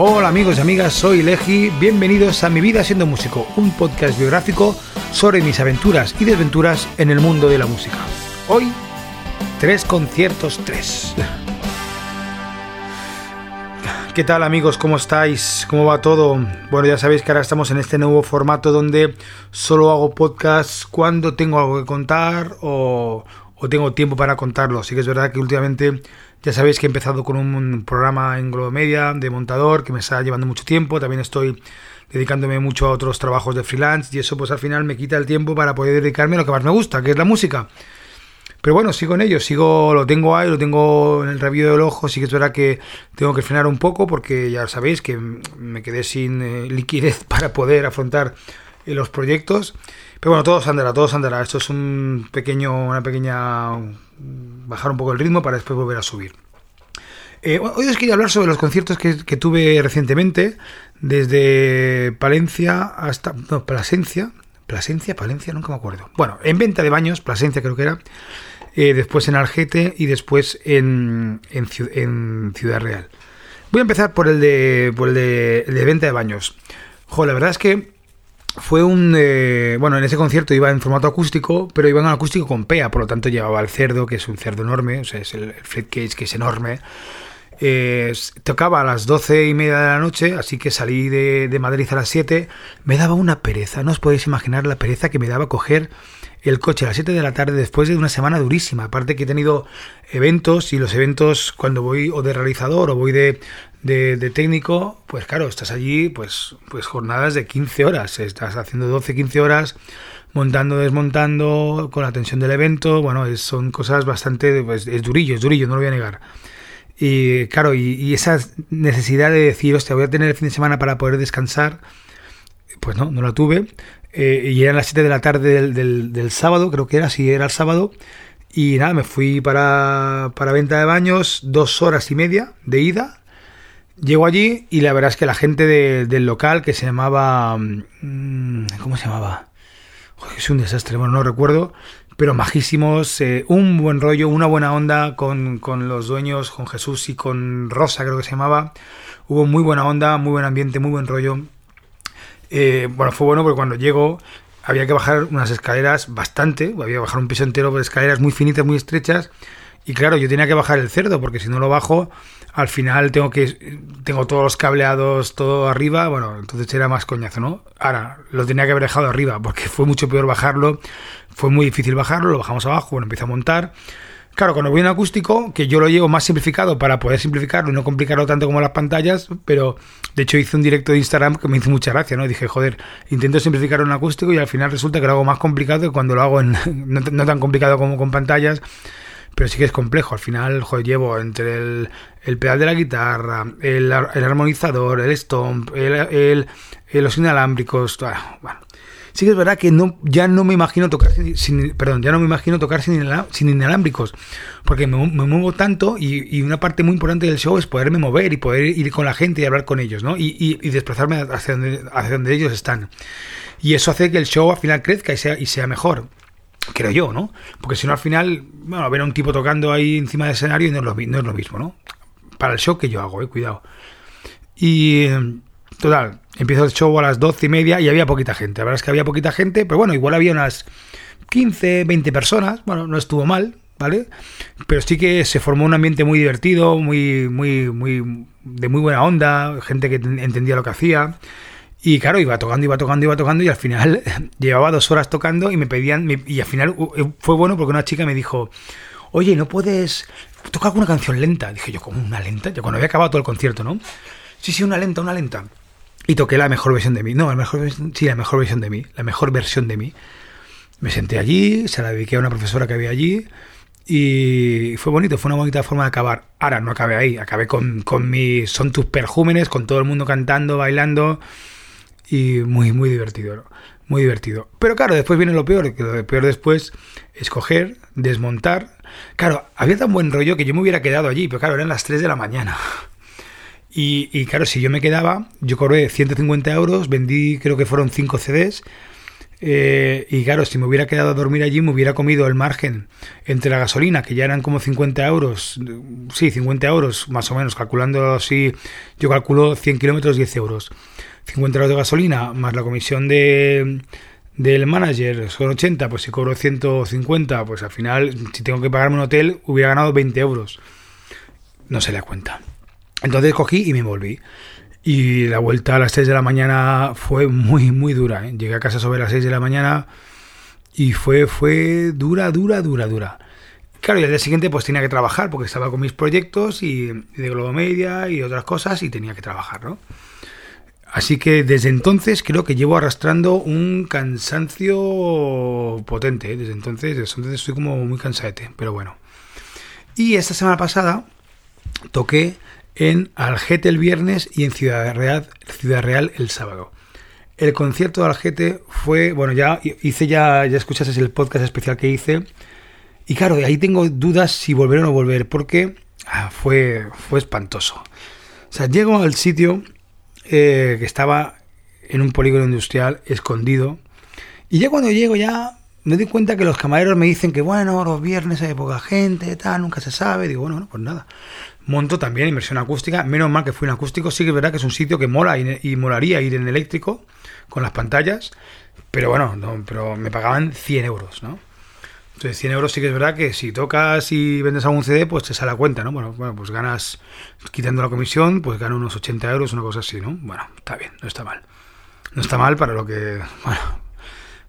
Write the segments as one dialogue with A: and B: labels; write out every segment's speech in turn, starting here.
A: Hola amigos y amigas, soy Leji, bienvenidos a Mi vida siendo músico, un podcast biográfico sobre mis aventuras y desventuras en el mundo de la música. Hoy, tres conciertos, tres. ¿Qué tal amigos? ¿Cómo estáis? ¿Cómo va todo? Bueno, ya sabéis que ahora estamos en este nuevo formato donde solo hago podcast cuando tengo algo que contar o, tengo tiempo para contarlo. Así que es verdad que últimamente ya sabéis que he empezado con un programa en Globo Media de montador que me está llevando mucho tiempo. También estoy dedicándome mucho a otros trabajos de freelance y eso pues al final me quita el tiempo para poder dedicarme a lo que más me gusta, que es la música. Pero bueno, sigo en ello, sigo, lo tengo ahí, lo tengo en el rabillo del ojo, sí que es verdad que tengo que frenar un poco porque ya sabéis que me quedé sin eh, liquidez para poder afrontar eh, los proyectos. Pero bueno, todo andará, todo andará. Esto es un pequeño, una pequeña bajar un poco el ritmo para después volver a subir. Eh, hoy os quería hablar sobre los conciertos que, que, tuve recientemente, desde Palencia hasta. No, Plasencia. Plasencia, Palencia, nunca me acuerdo. Bueno, en venta de baños, Plasencia creo que era. Eh, después en Algete y después en, en, Ciudad Real. Voy a empezar por el de, por el de, de venta de baños. Jo, la verdad es que fue un... Eh, bueno, en ese concierto iba en formato acústico, pero iba en acústico con PEA, por lo tanto llevaba el cerdo, que es un cerdo enorme, o sea, es el, el Cage, que es enorme. Eh, tocaba a las doce y media de la noche, así que salí de, de Madrid a las 7. Me daba una pereza, no os podéis imaginar la pereza que me daba coger el coche a las 7 de la tarde después de una semana durísima. Aparte que he tenido eventos y los eventos cuando voy o de realizador o voy de, de, técnico, pues claro, estás allí pues, pues jornadas de 15 horas. Estás haciendo 12, 15 horas montando, desmontando, con la tensión del evento. Bueno, son cosas bastante... Pues, es durillo, es durillo, no lo voy a negar. Y claro, y, esa necesidad de decir, hostia, voy a tener el fin de semana para poder descansar, pues no, no la tuve. Eh, y eran las 7 de la tarde del, del, sábado, creo que era, si era el sábado. Y nada, me fui para, para venta de baños, dos horas y media de ida. Llego allí y la verdad es que la gente del local que se llamaba... Mm, ¿Cómo se llamaba? es un desastre, bueno, no recuerdo, pero majísimos, eh, un buen rollo, una buena onda con, con, los dueños, con Jesús y con Rosa, creo que se llamaba. Hubo muy buena onda, muy buen ambiente, muy buen rollo. Eh, bueno, fue bueno porque cuando llego había que bajar unas escaleras bastante, había que bajar un piso entero por escaleras muy finitas, muy estrechas. Y claro, yo tenía que bajar el cerdo porque si no lo bajo, al final tengo que tengo todos los cableados todo arriba, bueno, entonces era más coñazo, ¿no? Ahora, lo tenía que haber dejado arriba porque fue mucho peor bajarlo, fue muy difícil bajarlo, lo bajamos abajo, bueno, empecé a montar Claro, cuando voy en acústico, que yo lo llevo más simplificado para poder simplificarlo y no complicarlo tanto como las pantallas, pero de hecho hice un directo de Instagram que me hizo mucha gracia, ¿no? Dije, joder, intento simplificar en acústico y al final resulta que lo hago más complicado que cuando lo hago en, no, tan complicado como con pantallas, pero sí que es complejo. Al final, joder, llevo entre el, el pedal de la guitarra, el, el armonizador, el stomp, el, los inalámbricos, bueno sí que es verdad que no, ya no me imagino tocar sin, perdón, ya no me imagino tocar sin, sin inalámbricos, porque me, muevo tanto y, una parte muy importante del show es poderme mover y poder ir con la gente y hablar con ellos, ¿no? Y, desplazarme hacia donde, hacia donde ellos están. Y eso hace que el show al final crezca y sea, y sea mejor creo yo, ¿no? Porque si no, al final, bueno, ver a un tipo tocando ahí encima del escenario no es lo, no es lo mismo, ¿no? Para el show que yo hago, eh, cuidado. Y Total, empiezo el show a las doce y media y había poquita gente. La verdad es que había poquita gente, pero bueno, igual había unas 15, 20 personas. Bueno, no estuvo mal, ¿vale? Pero sí que se formó un ambiente muy divertido, muy, muy, muy, de muy buena onda, gente que entendía lo que hacía. Y claro, iba tocando, iba tocando, iba tocando y al final llevaba dos horas tocando y me pedían, y al final eh, fue bueno porque una chica me dijo, oye, ¿no puedes tocar alguna canción lenta? Dije yo, ¿cómo una lenta? Yo cuando había acabado todo el concierto, ¿no? Sí, sí, una lenta, una lenta y toqué la mejor versión de mí. No, la mejor, sí, la mejor versión de mí, la mejor versión de mí. Me senté allí, se la dediqué a una profesora que había allí y fue bonito, fue una bonita forma de acabar. Ahora no acabé ahí, acabé con, con mis Son tus perjúmenes, con todo el mundo cantando, bailando y muy, muy divertido, muy divertido. Pero claro, después viene lo peor, que lo peor después es coger, desmontar. Claro, había tan buen rollo que yo me hubiera quedado allí, pero claro, eran las 3 de la mañana. Y, claro, si yo me quedaba, yo cobré 150 euros, vendí creo que fueron 5 CDs Eh, y claro, si me hubiera quedado a dormir allí, me hubiera comido el margen entre la gasolina, que ya eran como 50 euros, sí, 50 euros más o menos, calculando así, yo calculo 100 kilómetros, 10 euros. 50 euros de gasolina, más la comisión de, del manager son 80, pues si cobro 150, pues al final, si tengo que pagarme un hotel, hubiera ganado 20 euros. No se le da cuenta. Entonces cogí y me volví. Y la vuelta a las 6 de la mañana fue muy, muy dura. ¿eh? Llegué a casa sobre las 6 de la mañana y fue, fue dura, dura, dura, dura. Claro, y al día siguiente pues tenía que trabajar porque estaba con mis proyectos y, de Globo Media y otras cosas y tenía que trabajar, ¿no? Así que desde entonces creo que llevo arrastrando un cansancio potente. ¿eh? Desde entonces, desde entonces estoy como muy cansadete, pero bueno. Y esta semana pasada toqué en Algete el viernes y en Ciudad Real, Ciudad Real el sábado. El concierto de Algete fue, bueno, ya hice ya, ya escuchaste el podcast especial que hice. Y claro, ahí tengo dudas si volver o no volver, porque ah, fue, fue espantoso. O sea, llego al sitio eh, que estaba en un polígono industrial escondido. Y ya cuando llego ya me doy cuenta que los camareros me dicen que bueno, los viernes hay poca gente, tal, nunca se sabe. Digo, bueno, pues nada monto también inversión acústica. Menos mal que fui en acústico. Sí que es verdad que es un sitio que mola y, molaría ir en eléctrico con las pantallas. Pero bueno, no, pero me pagaban 100 euros, ¿no? Entonces 100 euros sí que es verdad que si tocas y vendes algún CD, pues te sale a cuenta, ¿no? Bueno, bueno, pues ganas, quitando la comisión, pues gano unos 80 euros, una cosa así, ¿no? Bueno, está bien, no está mal. No está mal para lo que... Bueno,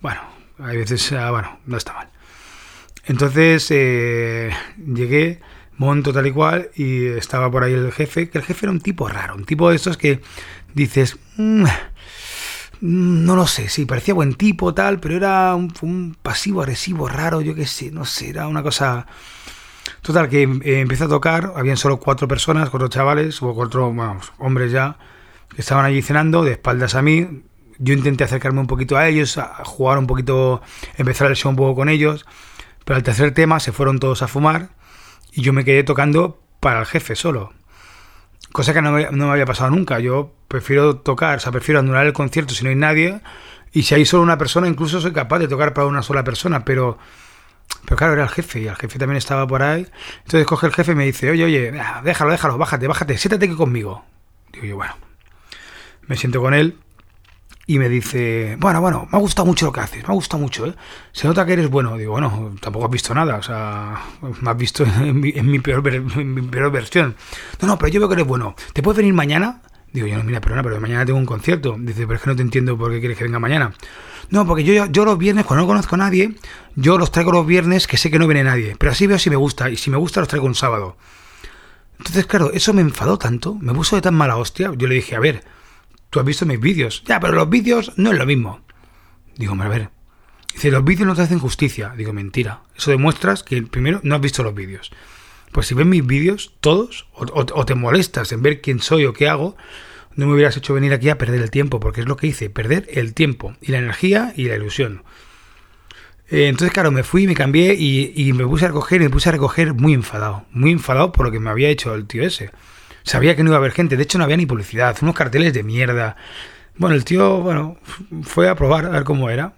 A: bueno hay veces... Ah, bueno, no está mal. Entonces eh, llegué monto tal y cual, y estaba por ahí el jefe, que el jefe era un tipo raro, un tipo de estos que dices, mm, no lo sé, sí, parecía buen tipo tal, pero era un, pasivo agresivo raro, yo qué sé, no sé, era una cosa... Total, que eh, empecé a tocar, habían solo cuatro personas, cuatro chavales, o cuatro hombres ya, que estaban allí cenando, de espaldas a mí. Yo intenté acercarme un poquito a ellos, a jugar un poquito, empezar el show un poco con ellos, pero al tercer tema se fueron todos a fumar y yo me quedé tocando para el jefe solo. Cosa que no me, había pasado nunca. Yo prefiero tocar, o sea, prefiero anular el concierto si no hay nadie. Y si hay solo una persona, incluso soy capaz de tocar para una sola persona, pero... Pero claro, era el jefe y el jefe también estaba por ahí. Entonces coge el jefe y me dice, oye, oye, déjalo, déjalo, bájate, bájate, siéntate aquí conmigo. Digo yo, bueno, me siento con él y me dice, bueno, bueno, me ha gustado mucho lo que haces, me ha gustado mucho, ¿eh? Se nota que eres bueno. Digo, bueno, tampoco has visto nada, o sea, me has visto en mi, peor, versión. No, no, pero yo veo que eres bueno. ¿Te puedes venir mañana? Digo, yo no, mira, perdona, pero mañana tengo un concierto. Dice, pero es que no te entiendo por qué quieres que venga mañana. No, porque yo, yo los viernes, cuando no conozco a nadie, yo los traigo los viernes que sé que no viene nadie. Pero así veo si me gusta, y si me gusta los traigo un sábado. Entonces, claro, eso me enfadó tanto, me puso de tan mala hostia. Yo le dije, a ver, tú has visto mis vídeos. Ya, pero los vídeos no es lo mismo. Digo, a ver. Dice, los vídeos no te hacen justicia. Digo, mentira. Eso demuestras que primero no has visto los vídeos. Pues si ves mis vídeos, todos, o, te molestas en ver quién soy o qué hago, no me hubieras hecho venir aquí a perder el tiempo, porque es lo que hice, perder el tiempo, y la energía y la ilusión. Eh, entonces, claro, me fui, me cambié y, y, me puse a recoger, y me puse a recoger muy enfadado, muy enfadado por lo que me había hecho el tío ese. Sabía que no iba a haber gente, de hecho no había ni publicidad, unos carteles de mierda. Bueno, el tío, bueno, fue a probar a ver cómo era.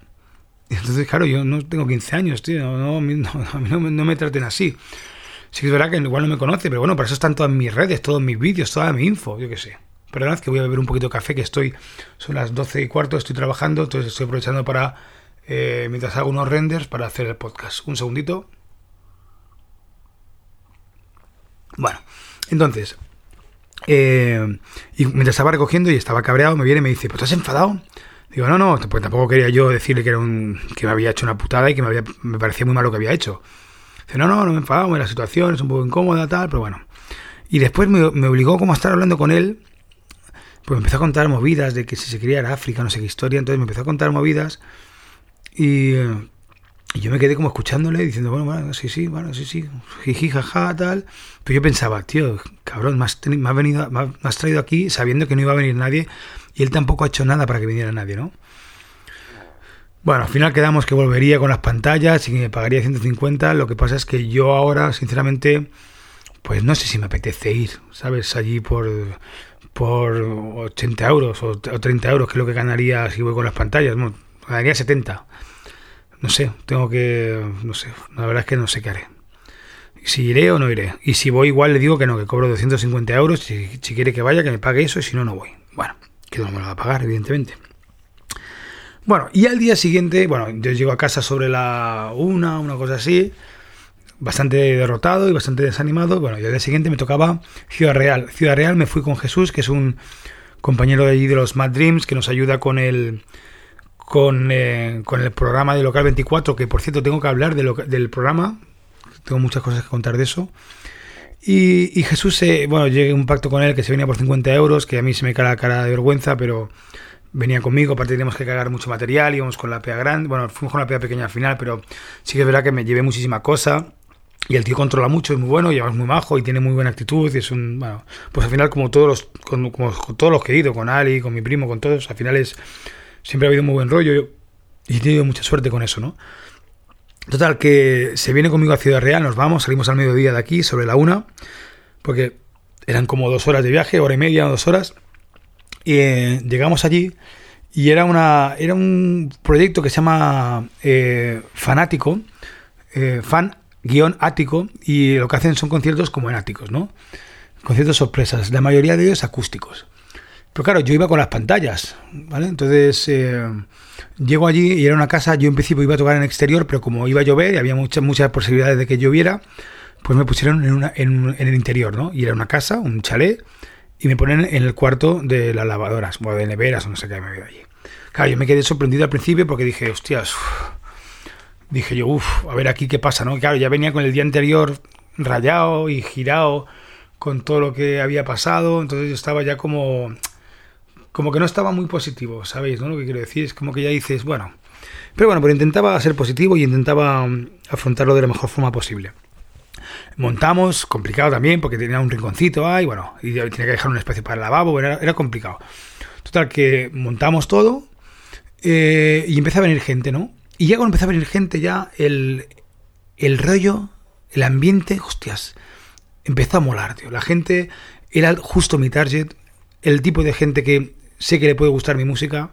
A: Entonces, claro, yo no tengo 15 años, tío, no, no, me traten así. Sí que es verdad que igual no me conoce, pero bueno, para eso están todas mis redes, todos mis vídeos, toda mi info, yo qué sé. Perdonad que voy a beber un poquito de café, que estoy, son las 12 y cuarto, estoy trabajando, entonces estoy aprovechando para, eh, mientras hago unos renders, para hacer el podcast. Un segundito. Bueno, entonces, eh, y mientras estaba recogiendo y estaba cabreado, me viene y me dice, ¿pues estás enfadado? Digo, no, no, pues tampoco quería yo decirle que era un, que me había hecho una putada y que me, parecía muy mal lo que había hecho. Dice, no, no, no me he enfadado, la situación es un poco incómoda, tal, pero bueno. Y después me, obligó como a estar hablando con él, pues me empezó a contar movidas de que si se quería ir África, no sé qué historia, entonces me empezó a contar movidas y... Y yo me quedé como escuchándole, diciendo, bueno, bueno, sí, sí, bueno, sí, sí, jiji, jaja, tal. Pero yo pensaba, tío, cabrón, me has, venido, me has traído aquí sabiendo que no iba a venir nadie y él tampoco ha hecho nada para que viniera nadie, ¿no? Bueno, al final quedamos que volvería con las pantallas y que me pagaría 150. Lo que pasa es que yo ahora, sinceramente, pues no sé si me apetece ir, ¿sabes? Allí por, por 80 euros o 30 euros, que es lo que ganaría si voy con las pantallas. daría 70. No sé, tengo que, no sé, la verdad es que no sé qué haré. Si iré o no iré. Y si voy igual le digo que no, que cobro 250 euros, si, quiere que vaya, que me pague eso, y si no, no voy. Bueno, que no me lo va a pagar, evidentemente. Bueno, y al día siguiente, bueno, yo llego a casa sobre la una, una cosa así, bastante derrotado y bastante desanimado. Bueno, y al día siguiente me tocaba Ciudad Real. Ciudad Real me fui con Jesús, que es un compañero de allí de los Mad Dreams, que nos ayuda con el con, eh, con el programa de Local 24, que por cierto tengo que hablar de del programa, tengo muchas cosas que contar de eso. Y, Jesús, bueno, llegué a un pacto con él que se venía por 50 euros, que a mí se me cae la cara de vergüenza, pero venía conmigo, aparte teníamos que cargar mucho material, íbamos con la PEA grande, bueno, fuimos con la PEA pequeña al final, pero sí que es verdad que me llevé muchísima cosa. Y el tío controla mucho, es muy bueno, y muy majo y tiene muy buena actitud. Y es un, bueno, pues al final, como todos los, como, todos los que he ido, con Ali, con mi primo, con todos, al final es, siempre ha habido muy buen rollo y he tenido mucha suerte con eso, ¿no? Total, que se viene conmigo a Ciudad Real, nos vamos, salimos al mediodía de aquí, sobre la una, porque eran como dos horas de viaje, hora y media, dos horas, y eh, llegamos allí y era, una, era un proyecto que se llama eh, Fanático, eh, fan guion ático, y lo que hacen son conciertos como en áticos, ¿no? Conciertos sorpresas, la mayoría de ellos acústicos. Pero claro, yo iba con las pantallas, ¿vale? Entonces eh, llego allí y era una casa, yo en principio iba a tocar en exterior, pero como iba a llover y había muchas, muchas posibilidades de que lloviera, pues me pusieron en, el interior, ¿no? Y era una casa, un chalet, y me ponen en el cuarto de las lavadoras, o de neveras, o no sé qué me había allí. Claro, yo me quedé sorprendido al principio porque dije, hostias, dije yo, uff, a ver aquí qué pasa, ¿no? Claro, ya venía con el día anterior rayado y girado con todo lo que había pasado, entonces yo estaba ya como como que no estaba muy positivo, ¿sabéis? ¿no? Lo que quiero decir es como que ya dices, bueno, pero bueno, pero intentaba ser positivo y intentaba mm, afrontarlo de la mejor forma posible. Montamos, complicado también, porque tenía un rinconcito ahí, bueno, y tenía que dejar un espacio para el lavabo, era, complicado. Total, que montamos todo eh, y empezó a venir gente, ¿no? Y ya cuando empezó a venir gente, ya el, el rollo, el ambiente, hostias, empezó a molar, tío. La gente era justo mi target, el tipo de gente que sé que le puede gustar mi música.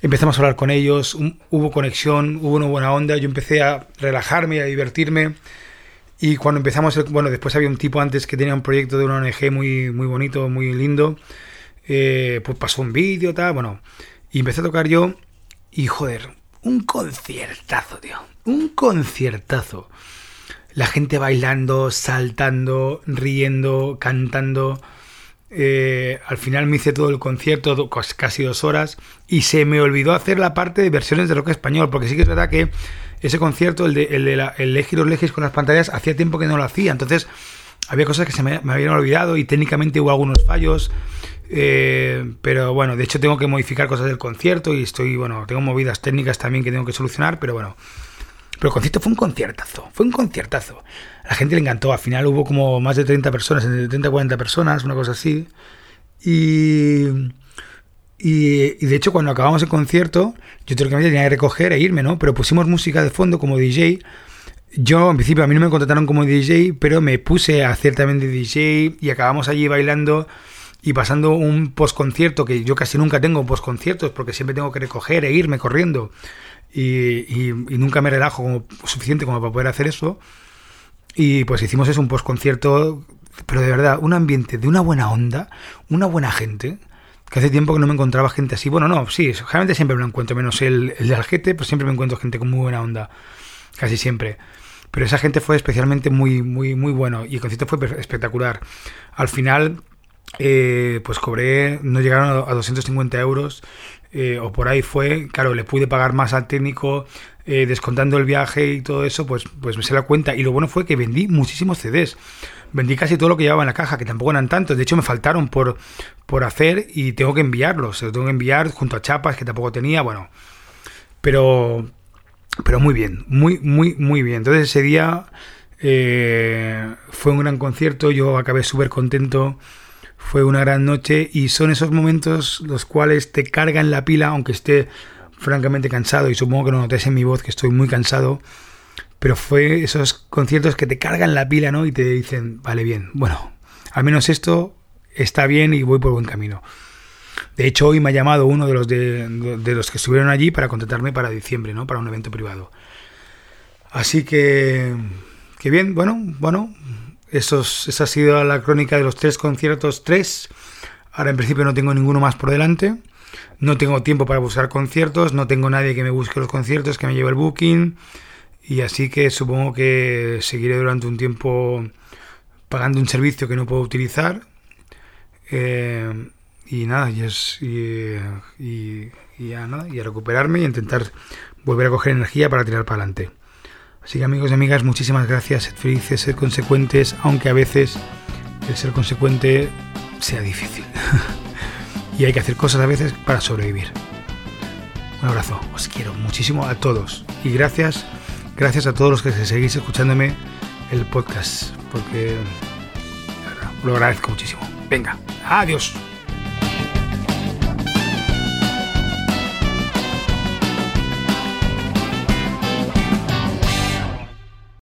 A: Empezamos a hablar con ellos, hubo conexión, hubo una buena onda, yo empecé a relajarme, a divertirme. Y cuando empezamos, bueno, después había un tipo antes que tenía un proyecto de una ONG muy, muy bonito, muy lindo. Eh, pues pasó un vídeo, tal, bueno. Y empecé a tocar yo y joder, un conciertazo, tío. Un conciertazo. La gente bailando, saltando, riendo, cantando. Eh, al final me hice todo el concierto, casi dos horas, y se me olvidó hacer la parte de versiones de rock español, porque sí que es verdad que ese concierto, el de, el de la, el Legis con las pantallas, hacía tiempo que no lo hacía, entonces había cosas que se me, me habían olvidado y técnicamente hubo algunos fallos. Eh, pero bueno, de hecho tengo que modificar cosas del concierto y estoy, bueno, tengo movidas técnicas también que tengo que solucionar, pero bueno. Pero el concierto fue un conciertazo, fue un conciertazo. A la gente le encantó, al final hubo como más de 30 personas, entre 30 y 40 personas, una cosa así. Y, y, de hecho cuando acabamos el concierto, yo teóricamente tenía que recoger e irme, ¿no? Pero pusimos música de fondo como DJ. Yo, en principio, a mí no me contrataron como DJ, pero me puse a hacer también de DJ y acabamos allí bailando y pasando un postconcierto, que yo casi nunca tengo postconciertos porque siempre tengo que recoger e irme corriendo y, nunca me relajo como, suficiente como para poder hacer eso. Y pues hicimos eso, un postconcierto, pero de verdad, un ambiente de una buena onda, una buena gente, que hace tiempo que no me encontraba gente así. Bueno, no, sí, generalmente siempre me lo encuentro, menos el, el de Algete, pues siempre me encuentro gente con muy buena onda, casi siempre. Pero esa gente fue especialmente muy, muy, muy bueno y el concierto fue espectacular. Al final eh, pues cobré, no llegaron a 250 euros eh, o por ahí fue, claro, le pude pagar más al técnico, eh, descontando el viaje y todo eso, pues, pues me se la cuenta. Y lo bueno fue que vendí muchísimos CDs. Vendí casi todo lo que llevaba en la caja, que tampoco eran tantos. De hecho, me faltaron por, por hacer y tengo que enviarlos. Los tengo que enviar junto a chapas que tampoco tenía. Bueno, pero, pero muy bien, muy, muy, muy bien. Entonces ese día fue un gran concierto. Yo acabé súper contento fue una gran noche y son esos momentos los cuales te cargan la pila, aunque esté francamente cansado y supongo que lo notéis en mi voz que estoy muy cansado, pero fue esos conciertos que te cargan la pila, ¿no? Y te dicen, vale, bien, bueno, al menos esto está bien y voy por buen camino. De hecho, hoy me ha llamado uno de los, de, los que estuvieron allí para contratarme para diciembre, ¿no? Para un evento privado. Así que, que bien, bueno, bueno, eso esa ha sido la crónica de los tres conciertos, tres. Ahora en principio no tengo ninguno más por delante. No tengo tiempo para buscar conciertos, no tengo nadie que me busque los conciertos, que me lleve el booking. Y así que supongo que seguiré durante un tiempo pagando un servicio que no puedo utilizar. Eh, y nada, y, es, y, ya nada, y a recuperarme y intentar volver a coger energía para tirar para adelante. Así que amigos y amigas, muchísimas gracias, sed felices, sed consecuentes, aunque a veces el ser consecuente sea difícil. y hay que hacer cosas a veces para sobrevivir. Un abrazo, os quiero muchísimo a todos y gracias, gracias a todos los que seguís escuchándome el podcast, porque lo agradezco muchísimo. Venga, adiós.